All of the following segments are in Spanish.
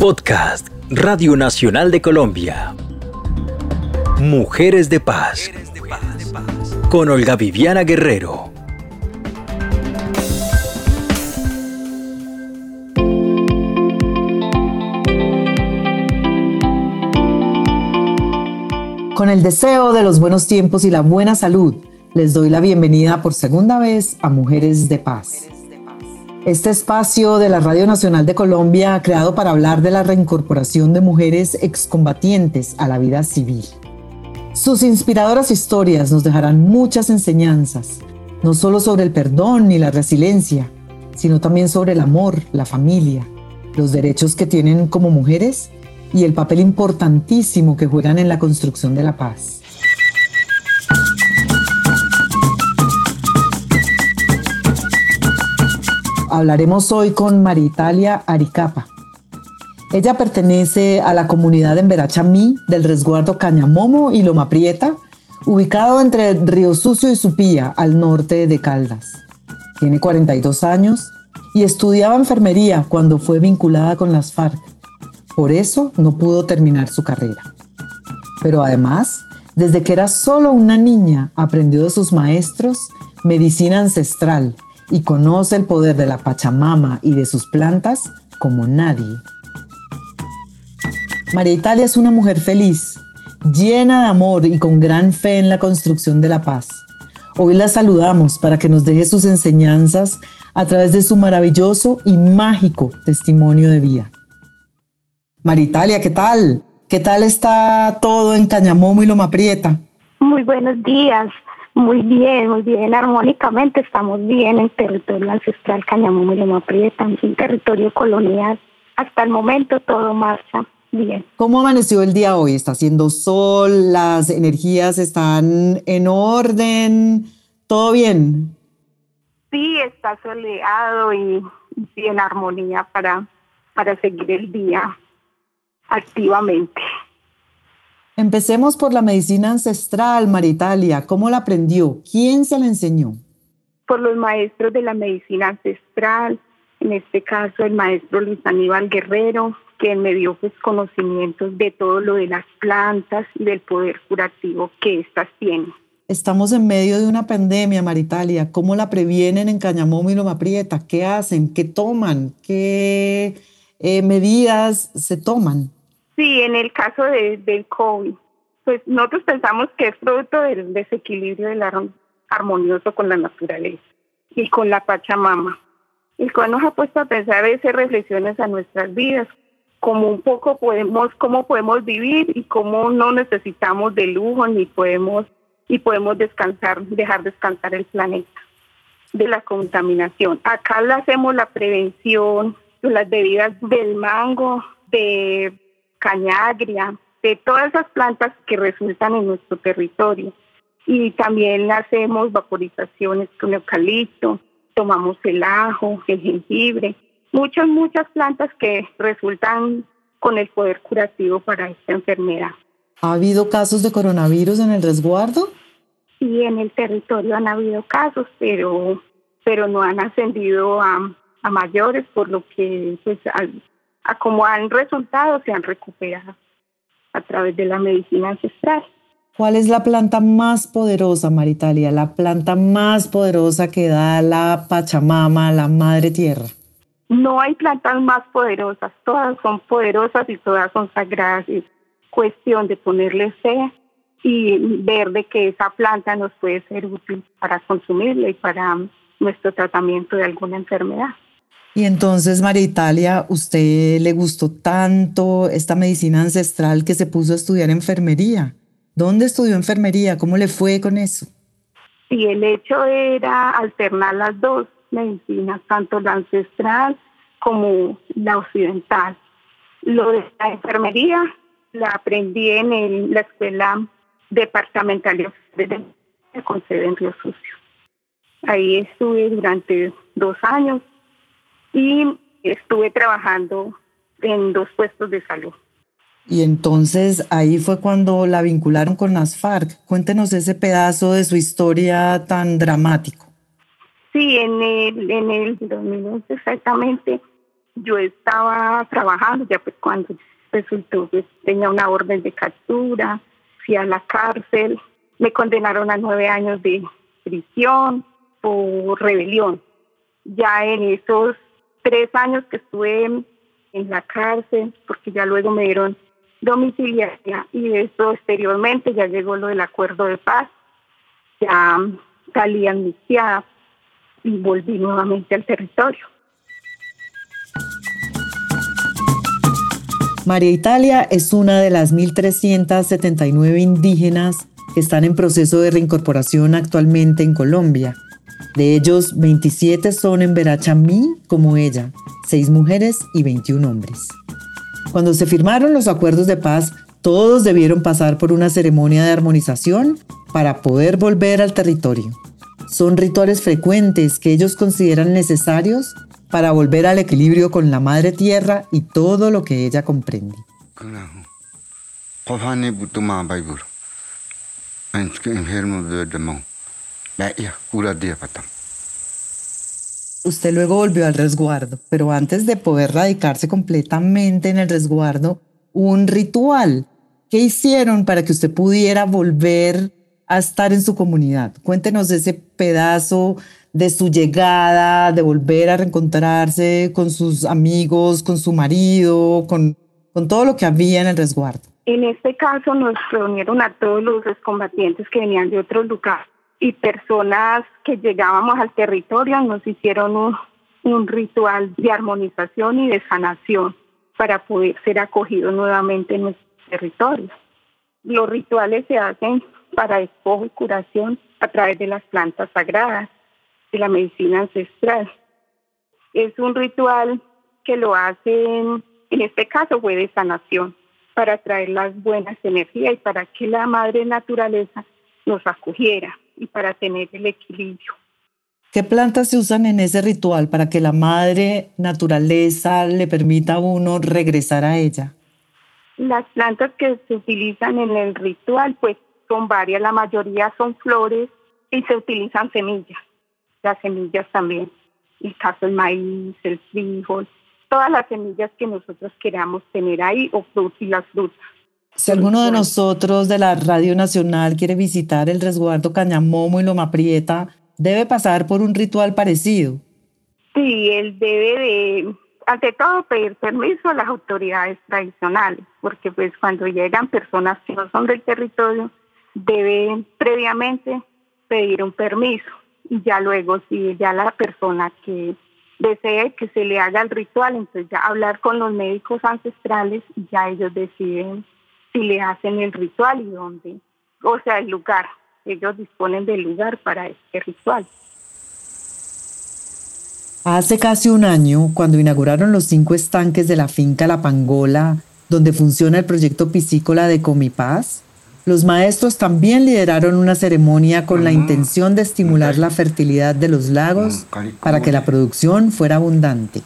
Podcast Radio Nacional de Colombia. Mujeres de Paz. Con Olga Viviana Guerrero. Con el deseo de los buenos tiempos y la buena salud, les doy la bienvenida por segunda vez a Mujeres de Paz. Este espacio de la Radio Nacional de Colombia creado para hablar de la reincorporación de mujeres excombatientes a la vida civil. Sus inspiradoras historias nos dejarán muchas enseñanzas, no solo sobre el perdón ni la resiliencia, sino también sobre el amor, la familia, los derechos que tienen como mujeres y el papel importantísimo que juegan en la construcción de la paz. Hablaremos hoy con Maritalia Aricapa. Ella pertenece a la comunidad en Verachamí del resguardo Cañamomo y Loma Prieta, ubicado entre Río Sucio y Supía, al norte de Caldas. Tiene 42 años y estudiaba enfermería cuando fue vinculada con las FARC por eso no pudo terminar su carrera. Pero además, desde que era solo una niña, aprendió de sus maestros medicina ancestral y conoce el poder de la Pachamama y de sus plantas como nadie. María Italia es una mujer feliz, llena de amor y con gran fe en la construcción de la paz. Hoy la saludamos para que nos deje sus enseñanzas a través de su maravilloso y mágico testimonio de vida. Maritalia, ¿qué tal? ¿Qué tal está todo en Cañamomo y Loma Prieta? Muy buenos días. Muy bien, muy bien. Armónicamente estamos bien en territorio ancestral y Loma Prieta, en territorio colonial. Hasta el momento todo marcha bien. ¿Cómo amaneció el día hoy? ¿Está haciendo sol? ¿Las energías están en orden? ¿Todo bien? Sí, está soleado y, en armonía para, para seguir el día activamente. Empecemos por la medicina ancestral, Maritalia. ¿Cómo la aprendió? ¿Quién se la enseñó? Por los maestros de la medicina ancestral, en este caso el maestro Luis Aníbal Guerrero, que me dio pues, conocimientos de todo lo de las plantas y del poder curativo que éstas tienen. Estamos en medio de una pandemia, Maritalia. ¿Cómo la previenen en Cañamomo y Loma Prieta? ¿Qué hacen? ¿Qué toman? ¿Qué eh, medidas se toman? Sí, en el caso de, del COVID, pues nosotros pensamos que es producto del desequilibrio del armonioso con la naturaleza y con la Pachamama, el cual nos ha puesto a pensar esas reflexiones a nuestras vidas, como un poco podemos, cómo podemos vivir y cómo no necesitamos de lujo ni podemos y podemos descansar, dejar descansar el planeta de la contaminación. Acá le hacemos la prevención, las bebidas del mango, de cañagria, de todas esas plantas que resultan en nuestro territorio. Y también hacemos vaporizaciones con eucalipto, tomamos el ajo, el jengibre, muchas, muchas plantas que resultan con el poder curativo para esta enfermedad. ¿Ha habido casos de coronavirus en el resguardo? Sí, en el territorio han habido casos, pero, pero no han ascendido a, a mayores, por lo que pues a como han resultado se han recuperado a través de la medicina ancestral. ¿Cuál es la planta más poderosa, Maritalia? La planta más poderosa que da la Pachamama, la Madre Tierra. No hay plantas más poderosas, todas son poderosas y todas son sagradas. Es cuestión de ponerle fe y ver de que esa planta nos puede ser útil para consumirla y para nuestro tratamiento de alguna enfermedad. Y entonces, María Italia, ¿usted le gustó tanto esta medicina ancestral que se puso a estudiar enfermería? ¿Dónde estudió enfermería? ¿Cómo le fue con eso? Sí, el hecho era alternar las dos medicinas, tanto la ancestral como la occidental. Lo de la enfermería la aprendí en la escuela departamental de con sede en Río Sucio. Ahí estuve durante dos años y estuve trabajando en dos puestos de salud. Y entonces ahí fue cuando la vincularon con las FARC. Cuéntenos ese pedazo de su historia tan dramático. Sí, en el, en el 2011 exactamente yo estaba trabajando, ya pues cuando resultó que tenía una orden de captura, fui a la cárcel, me condenaron a nueve años de prisión por rebelión. Ya en esos tres años que estuve en la cárcel, porque ya luego me dieron domiciliaria y eso exteriormente ya llegó lo del acuerdo de paz, ya salí amnistiada y volví nuevamente al territorio. María Italia es una de las 1.379 indígenas que están en proceso de reincorporación actualmente en Colombia. De ellos, 27 son en Verachamí, como ella, 6 mujeres y 21 hombres. Cuando se firmaron los acuerdos de paz, todos debieron pasar por una ceremonia de armonización para poder volver al territorio. Son rituales frecuentes que ellos consideran necesarios para volver al equilibrio con la madre tierra y todo lo que ella comprende. Usted luego volvió al resguardo, pero antes de poder radicarse completamente en el resguardo, un ritual. ¿Qué hicieron para que usted pudiera volver a estar en su comunidad? Cuéntenos ese pedazo de su llegada, de volver a reencontrarse con sus amigos, con su marido, con, con todo lo que había en el resguardo. En este caso nos reunieron a todos los excombatientes que venían de otros lugares y personas que llegábamos al territorio nos hicieron un, ritual de armonización y de sanación para poder ser acogidos nuevamente en nuestro territorio. Los rituales se hacen para despojo y curación a través de las plantas sagradas de la medicina ancestral. Es un ritual que lo hacen, en este caso fue de sanación, para traer las buenas energías y para que la madre naturaleza nos acogiera y para tener el equilibrio. ¿Qué plantas se usan en ese ritual para que la madre naturaleza le permita a uno regresar a ella? Las plantas que se utilizan en el ritual pues son varias, la mayoría son flores y se utilizan semillas las semillas también, el caso del maíz, el frijol, todas las semillas que nosotros queramos tener ahí o frutas y las frutas. Si alguno de nosotros de la Radio Nacional quiere visitar el resguardo Cañamomo y Loma Prieta, debe pasar por un ritual parecido. Sí, él debe de, ante todo, pedir permiso a las autoridades tradicionales, porque pues cuando llegan personas que no son del territorio, deben previamente pedir un permiso y ya luego si ya la persona que desee que se le haga el ritual, entonces ya hablar con los médicos ancestrales y ya ellos deciden si le hacen el ritual y dónde, o sea, el lugar. Ellos disponen del lugar para este ritual. Hace casi un año, cuando inauguraron los cinco estanques de la finca La Pangola, donde funciona el proyecto piscícola de Comipaz, los maestros también lideraron una ceremonia con la intención de estimular la fertilidad de los lagos para que la producción fuera abundante.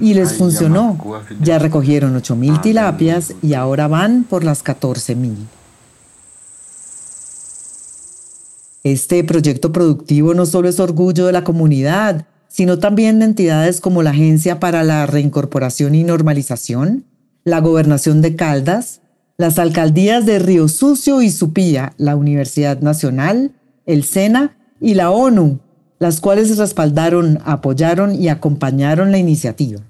Y les funcionó. Ya recogieron 8.000 tilapias y ahora van por las 14.000. Este proyecto productivo no solo es orgullo de la comunidad, sino también de entidades como la Agencia para la Reincorporación y Normalización, la Gobernación de Caldas, las alcaldías de Río Sucio y Supía, la Universidad Nacional, el SENA y la ONU, las cuales respaldaron, apoyaron y acompañaron la iniciativa.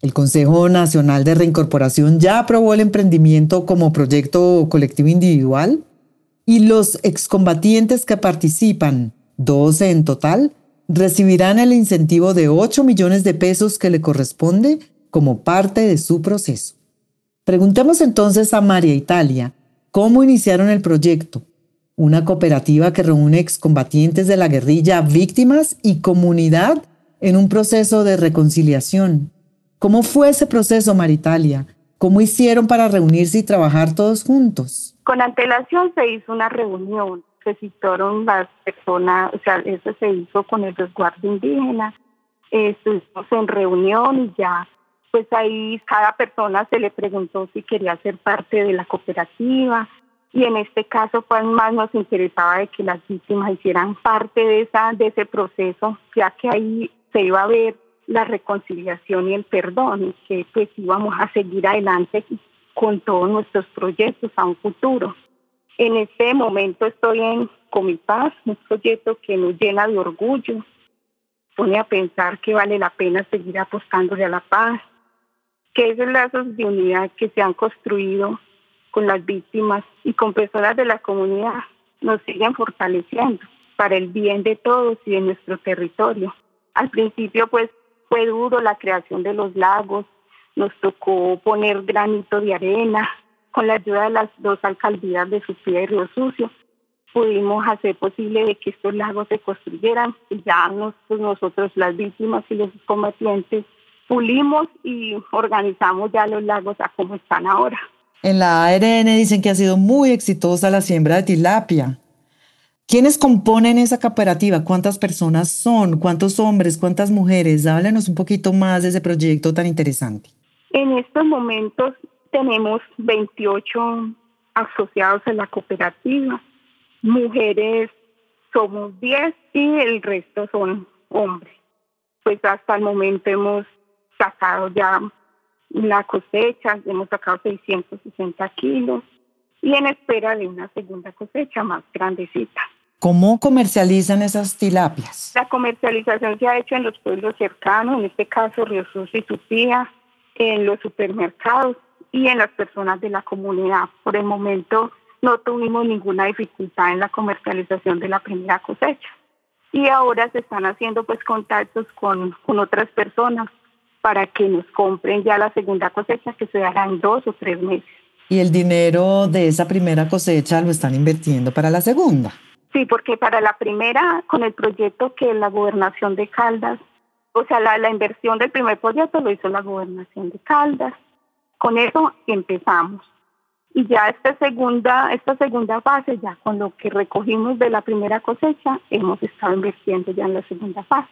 El Consejo Nacional de Reincorporación ya aprobó el emprendimiento como proyecto colectivo individual y los excombatientes que participan, 12 en total, recibirán el incentivo de 8 millones de pesos que le corresponde como parte de su proceso. Preguntemos entonces a María Italia, ¿cómo iniciaron el proyecto? Una cooperativa que reúne excombatientes de la guerrilla, víctimas y comunidad en un proceso de reconciliación. ¿Cómo fue ese proceso, María Italia? ¿Cómo hicieron para reunirse y trabajar todos juntos? Con antelación se hizo una reunión, se citaron las personas, o sea, eso se hizo con el resguardo indígena, estuvimos en reunión y ya pues ahí cada persona se le preguntó si quería ser parte de la cooperativa y en este caso pues más nos interesaba de que las víctimas hicieran parte de esa de ese proceso ya que ahí se iba a ver la reconciliación y el perdón, que pues íbamos a seguir adelante con todos nuestros proyectos a un futuro. En este momento estoy en Comipaz, un proyecto que nos llena de orgullo, pone a pensar que vale la pena seguir apostándole a la paz, que esos lazos de unidad que se han construido con las víctimas y con personas de la comunidad nos siguen fortaleciendo para el bien de todos y de nuestro territorio. Al principio pues fue duro la creación de los lagos, nos tocó poner granito de arena, con la ayuda de las dos alcaldías de Sufía y Río Sucio, pudimos hacer posible de que estos lagos se construyeran y ya pues, nosotros las víctimas y los combatientes pulimos y organizamos ya los lagos a como están ahora. En la ARN dicen que ha sido muy exitosa la siembra de tilapia. ¿Quiénes componen esa cooperativa? ¿Cuántas personas son? ¿Cuántos hombres? ¿Cuántas mujeres? Háblenos un poquito más de ese proyecto tan interesante. En estos momentos tenemos 28 asociados en la cooperativa. Mujeres somos 10 y el resto son hombres. Pues hasta el momento hemos sacado ya la cosecha, hemos sacado 660 kilos y en espera de una segunda cosecha más grandecita. ¿Cómo comercializan esas tilapias? La comercialización se ha hecho en los pueblos cercanos, en este caso Río Sus y Tupía, en los supermercados y en las personas de la comunidad. Por el momento no tuvimos ninguna dificultad en la comercialización de la primera cosecha. Y ahora se están haciendo pues contactos con, con otras personas para que nos compren ya la segunda cosecha que se dará en dos o tres meses. ¿Y el dinero de esa primera cosecha lo están invirtiendo para la segunda? Sí, porque para la primera, con el proyecto que la gobernación de Caldas, o sea, la, la inversión del primer proyecto lo hizo la gobernación de Caldas. Con eso empezamos. Y ya esta segunda, esta segunda fase, ya con lo que recogimos de la primera cosecha, hemos estado invirtiendo ya en la segunda fase.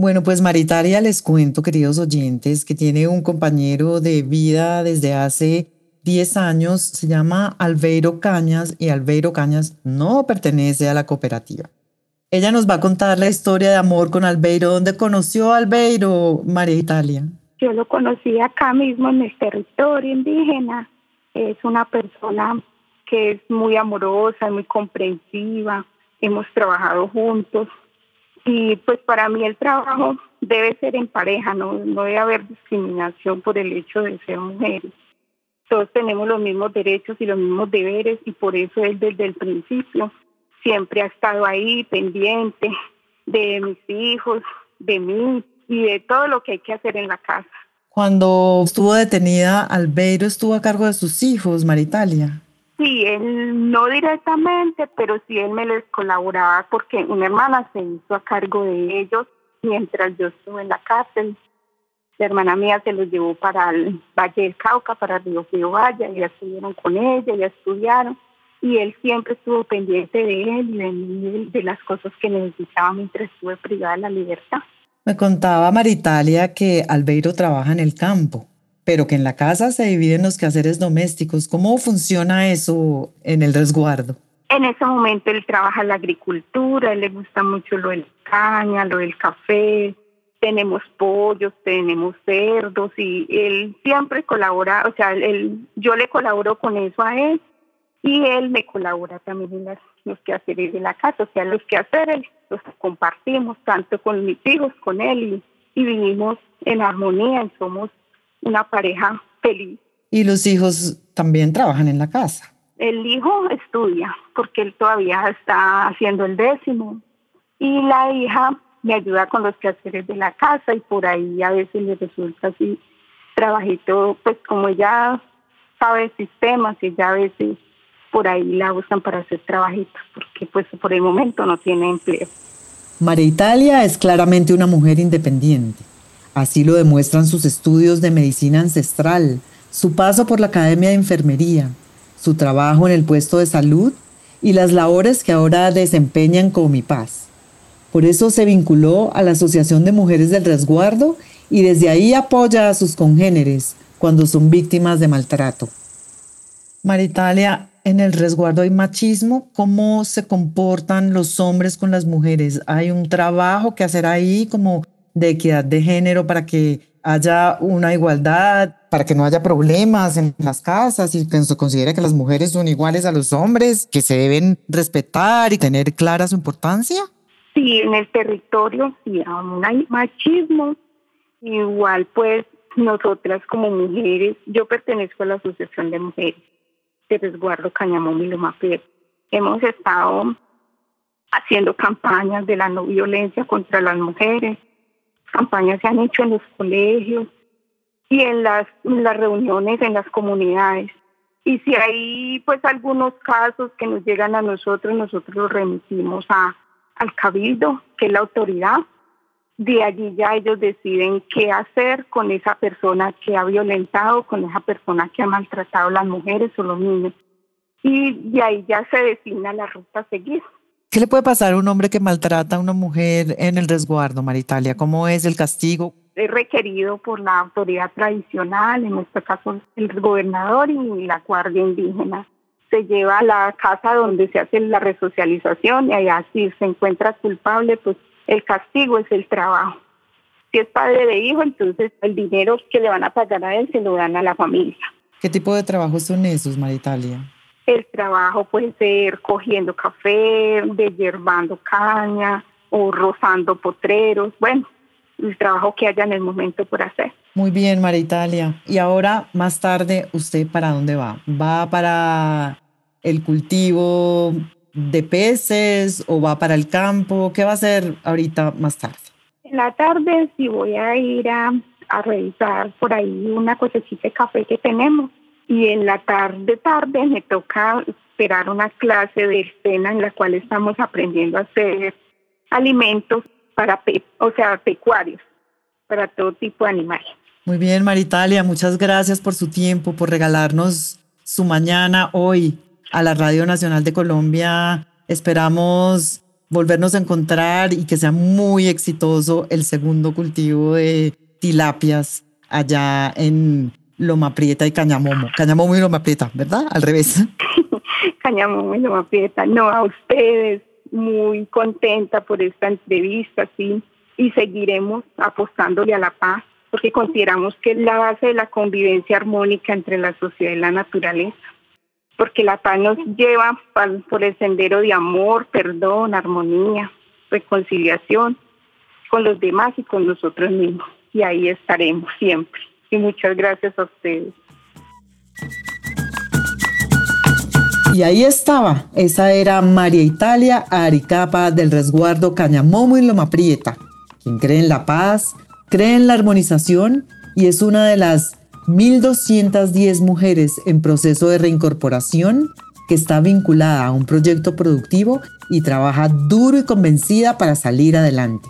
Bueno, pues Maritaria les cuento, queridos oyentes, que tiene un compañero de vida desde hace 10 años, se llama Albeiro Cañas y Albeiro Cañas no pertenece a la cooperativa. Ella nos va a contar la historia de amor con Albeiro. ¿Dónde conoció a Albeiro, María Italia? Yo lo conocí acá mismo en el territorio indígena. Es una persona que es muy amorosa, muy comprensiva. Hemos trabajado juntos. Y pues para mí el trabajo debe ser en pareja, no, debe haber discriminación por el hecho de ser mujeres todos tenemos los mismos derechos y los mismos deberes y por eso él desde el principio siempre ha estado ahí pendiente de mis hijos, de mí y de todo lo que hay que hacer en la casa. Cuando estuvo detenida, Albeiro estuvo a cargo de sus hijos, Maritalia. Sí, él no directamente, pero sí él me les colaboraba porque una hermana se hizo a cargo de ellos mientras yo estuve en la cárcel. La hermana mía se los llevó para el Valle del Cauca, para Río Frío Valle, ya estuvieron con ella, ya estudiaron, y él siempre estuvo pendiente de él y de de las cosas que necesitaba mientras estuve privada de la libertad. Me contaba Maritalia que Albeiro trabaja en el campo, pero que en la casa se dividen los quehaceres domésticos. ¿Cómo funciona eso en el resguardo? En ese momento él trabaja la agricultura, él le gusta mucho lo del caña, lo del café, tenemos pollos, tenemos cerdos y él siempre colabora, o sea, él, yo le colaboro con eso a él y él me colabora también en los quehaceres de la casa, o sea, los quehaceres los compartimos tanto con mis hijos, con él y, y vivimos en armonía y somos una pareja feliz. ¿Y los hijos también trabajan en la casa? El hijo estudia porque él todavía está haciendo el décimo y la hija me ayuda con los quehaceres de la casa y por ahí a veces le resulta así trabajito, pues como ella sabe sistemas y ya a veces por ahí la usan para hacer trabajitos, porque pues por el momento no tiene empleo. María Italia es claramente una mujer independiente. Así lo demuestran sus estudios de medicina ancestral, su paso por la Academia de Enfermería, su trabajo en el puesto de salud y las labores que ahora desempeñan con Mi Paz. Por eso se vinculó a la Asociación de Mujeres del Resguardo y desde ahí apoya a sus congéneres cuando son víctimas de maltrato. Maritalia, en el resguardo hay machismo. ¿Cómo se comportan los hombres con las mujeres? ¿Hay un trabajo que hacer ahí como de equidad de género para que haya una igualdad, para que no haya problemas en las casas y que se considere que las mujeres son iguales a los hombres, que se deben respetar y tener clara su importancia? Sí, en el territorio sí aún hay machismo. Igual pues nosotras como mujeres, yo pertenezco a la Asociación de Mujeres de Resguardo Cañamón y Loma Hemos estado haciendo campañas de la no violencia contra las mujeres. Campañas se han hecho en los colegios y en las, reuniones en las comunidades. Y si hay pues algunos casos que nos llegan a nosotros, nosotros los remitimos a, al cabildo, que es la autoridad. De allí ya ellos deciden qué hacer con esa persona que ha violentado, con esa persona que ha maltratado a las mujeres o los niños. Y de ahí ya se designa la ruta a seguir. ¿Qué le puede pasar a un hombre que maltrata a una mujer en el resguardo, Maritalia? ¿Cómo es el castigo? Es requerido por la autoridad tradicional, en este caso el gobernador y la guardia indígena. Se lleva a la casa donde se hace la resocialización y allá si se encuentra culpable, pues el castigo es el trabajo. Si es padre de hijo, entonces el dinero que le van a pagar a él se lo dan a la familia. ¿Qué tipo de trabajos son esos, Maritalia? El trabajo puede ser cogiendo café, desherbando caña o rozando potreros. Bueno, el trabajo que haya en el momento por hacer. Muy bien, María Italia. Y ahora, más tarde, ¿usted para dónde va? ¿Va para el cultivo de peces o va para el campo? ¿Qué va a hacer ahorita más tarde? En la tarde sí voy a ir a, a revisar por ahí una cosechita de café que tenemos y en la tarde tarde me toca esperar una clase de escena en la cual estamos aprendiendo a hacer alimentos para o sea pecuarios para todo tipo de animales. Muy bien, Maritalia, muchas gracias por su tiempo, por regalarnos su mañana hoy a la Radio Nacional de Colombia. Esperamos volvernos a encontrar y que sea muy exitoso el segundo cultivo de tilapias allá en Loma Prieta y Cañamomo. Cañamomo y Loma Prieta, ¿verdad? Al revés. Cañamomo y Loma Prieta. No, a ustedes, muy contenta por esta entrevista, sí, y seguiremos apostándole a la paz, porque consideramos que es la base de la convivencia armónica entre la sociedad y la naturaleza, porque la paz nos lleva por el sendero de amor, perdón, armonía, reconciliación con los demás y con nosotros mismos, y ahí estaremos siempre y muchas gracias a ustedes. Y ahí estaba, esa era María Italia Aricapa del resguardo Cañamomo y Loma Prieta, quien cree en la paz, cree en la armonización y es una de las 1.210 mujeres en proceso de reincorporación que está vinculada a un proyecto productivo y trabaja duro y convencida para salir adelante.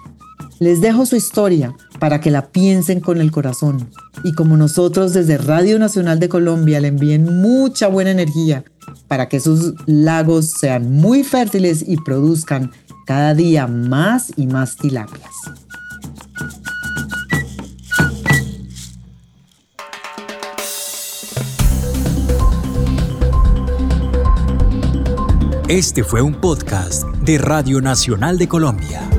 Les dejo su historia para que la piensen con el corazón y como nosotros desde Radio Nacional de Colombia le envíen mucha buena energía para que sus lagos sean muy fértiles y produzcan cada día más y más tilapias. Este fue un podcast de Radio Nacional de Colombia.